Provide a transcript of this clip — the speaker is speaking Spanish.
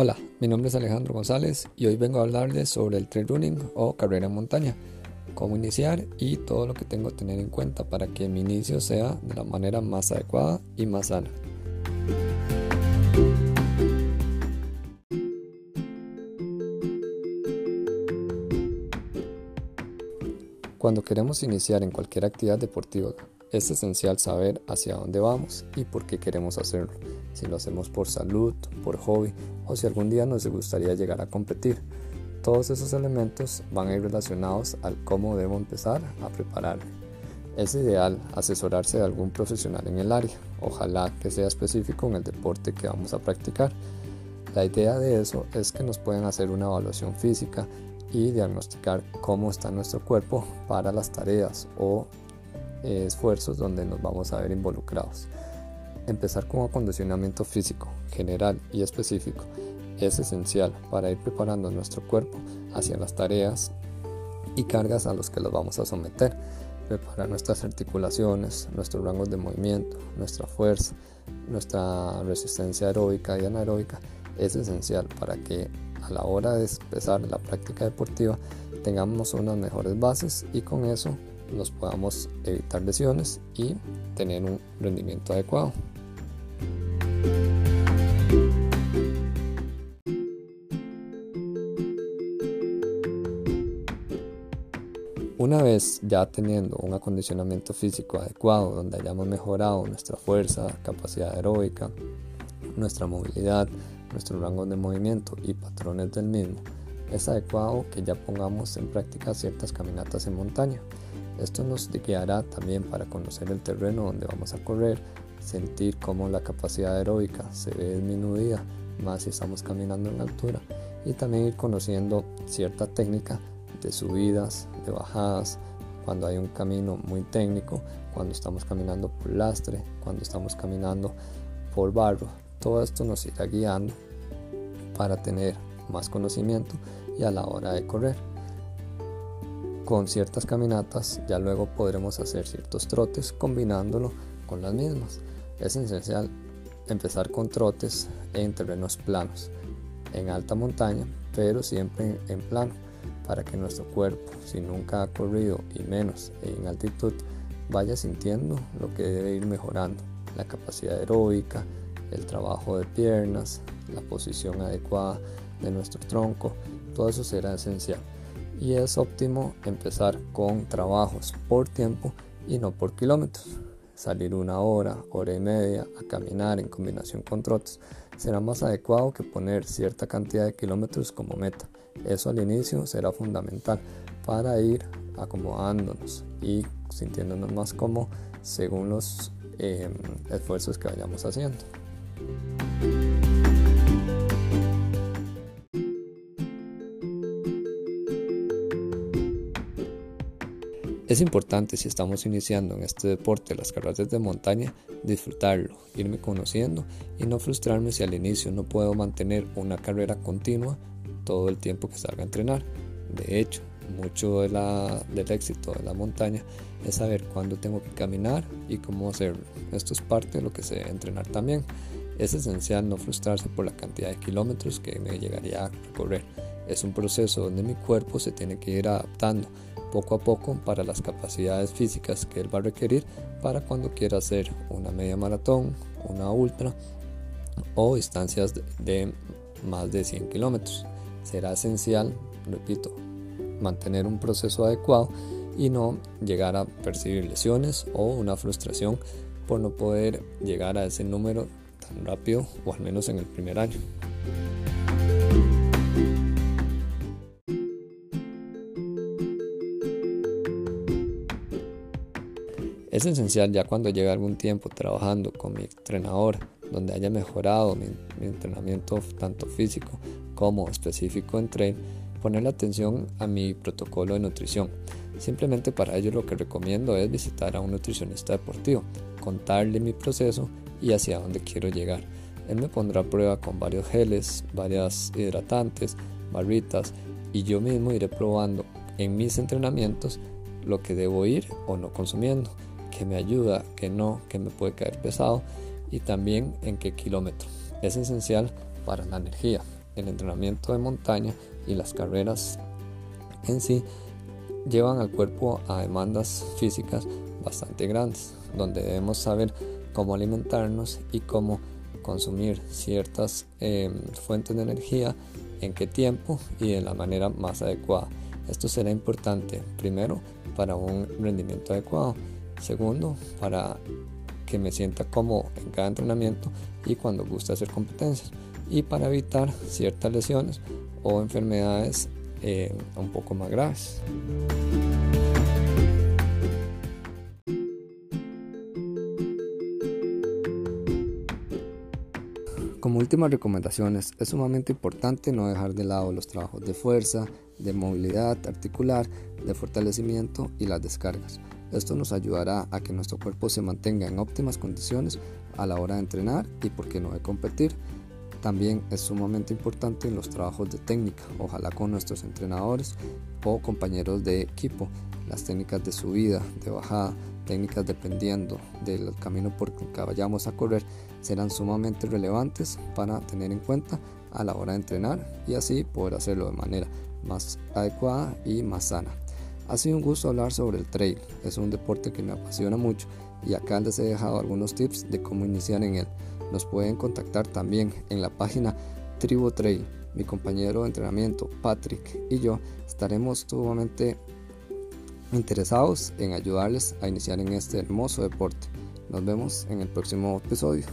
Hola, mi nombre es Alejandro González y hoy vengo a hablarles sobre el trail running o carrera en montaña, cómo iniciar y todo lo que tengo que tener en cuenta para que mi inicio sea de la manera más adecuada y más sana. Cuando queremos iniciar en cualquier actividad deportiva, es esencial saber hacia dónde vamos y por qué queremos hacerlo, si lo hacemos por salud, por hobby o si algún día nos gustaría llegar a competir. Todos esos elementos van a ir relacionados al cómo debo empezar a prepararme. Es ideal asesorarse de algún profesional en el área, ojalá que sea específico en el deporte que vamos a practicar. La idea de eso es que nos pueden hacer una evaluación física y diagnosticar cómo está nuestro cuerpo para las tareas o eh, esfuerzos donde nos vamos a ver involucrados. Empezar con acondicionamiento físico, general y específico es esencial para ir preparando nuestro cuerpo hacia las tareas y cargas a los que los vamos a someter. Preparar nuestras articulaciones, nuestros rangos de movimiento, nuestra fuerza, nuestra resistencia aeróbica y anaeróbica es esencial para que a la hora de empezar la práctica deportiva tengamos unas mejores bases y con eso nos podamos evitar lesiones y tener un rendimiento adecuado. Una vez ya teniendo un acondicionamiento físico adecuado, donde hayamos mejorado nuestra fuerza, capacidad aeróbica, nuestra movilidad, nuestro rango de movimiento y patrones del mismo, es adecuado que ya pongamos en práctica ciertas caminatas en montaña. Esto nos guiará también para conocer el terreno donde vamos a correr, sentir cómo la capacidad aeróbica se ve disminuida, más si estamos caminando en altura, y también ir conociendo cierta técnica de subidas, de bajadas, cuando hay un camino muy técnico, cuando estamos caminando por lastre, cuando estamos caminando por barro, todo esto nos irá guiando para tener más conocimiento y a la hora de correr. Con ciertas caminatas ya luego podremos hacer ciertos trotes combinándolo con las mismas. Es esencial empezar con trotes en terrenos planos, en alta montaña, pero siempre en plano, para que nuestro cuerpo, si nunca ha corrido y menos en altitud, vaya sintiendo lo que debe ir mejorando, la capacidad aeróbica, el trabajo de piernas, la posición adecuada de nuestro tronco, todo eso será esencial. Y es óptimo empezar con trabajos por tiempo y no por kilómetros. Salir una hora, hora y media a caminar en combinación con trotes será más adecuado que poner cierta cantidad de kilómetros como meta. Eso al inicio será fundamental para ir acomodándonos y sintiéndonos más cómodos según los eh, esfuerzos que vayamos haciendo. Es importante si estamos iniciando en este deporte las carreras de montaña, disfrutarlo, irme conociendo y no frustrarme si al inicio no puedo mantener una carrera continua todo el tiempo que salga a entrenar. De hecho, mucho de la, del éxito de la montaña es saber cuándo tengo que caminar y cómo hacerlo. Esto es parte de lo que se debe entrenar también. Es esencial no frustrarse por la cantidad de kilómetros que me llegaría a recorrer. Es un proceso donde mi cuerpo se tiene que ir adaptando poco a poco para las capacidades físicas que él va a requerir para cuando quiera hacer una media maratón, una ultra o distancias de, más de 100 kilómetros. Será esencial, repito, mantener un proceso adecuado y no llegar a percibir lesiones o una frustración por no poder llegar a ese número tan rápido o al menos en el primer año. Es esencial ya cuando llegue algún tiempo trabajando con mi entrenador, donde haya mejorado mi, entrenamiento tanto físico como específico en train, ponerle atención a mi protocolo de nutrición. Simplemente para ello lo que recomiendo es visitar a un nutricionista deportivo, contarle mi proceso y hacia dónde quiero llegar. Él me pondrá a prueba con varios geles, varias hidratantes, barritas y yo mismo iré probando en mis entrenamientos lo que debo ir o no consumiendo que me ayuda, que no, que me puede caer pesado y también en qué kilómetro. Es esencial para la energía. el entrenamiento de montaña y las carreras en sí llevan al cuerpo a demandas físicas bastante grandes, donde debemos saber cómo alimentarnos y cómo consumir ciertas em, fuentes de energía, en qué tiempo y de la manera más adecuada. Esto será importante, primero, para un rendimiento adecuado, segundo, para que me sienta cómodo en cada entrenamiento y cuando guste hacer competencias, y para evitar ciertas lesiones o enfermedades em, un poco más graves. Como últimas recomendaciones, es sumamente importante no dejar de lado los trabajos de fuerza, de movilidad articular, de fortalecimiento y las descargas. Esto nos ayudará a que nuestro cuerpo se mantenga en óptimas condiciones a la hora de entrenar y por qué no de competir. También es sumamente importante en los trabajos de técnica, ojalá con nuestros entrenadores o compañeros de equipo, las técnicas de subida, de bajada, técnicas dependiendo del camino por el que vayamos a correr serán sumamente relevantes para tener en cuenta a la hora de entrenar y así poder hacerlo de manera más adecuada y más sana. Ha sido un gusto hablar sobre el trail, es un deporte que me apasiona mucho y acá les he dejado algunos tips de cómo iniciar en él. Nos pueden contactar también en la página Tribu Trail. Mi compañero de entrenamiento Patrick y yo estaremos sumamente interesados en ayudarles a iniciar en este hermoso deporte. Nos vemos en el próximo episodio.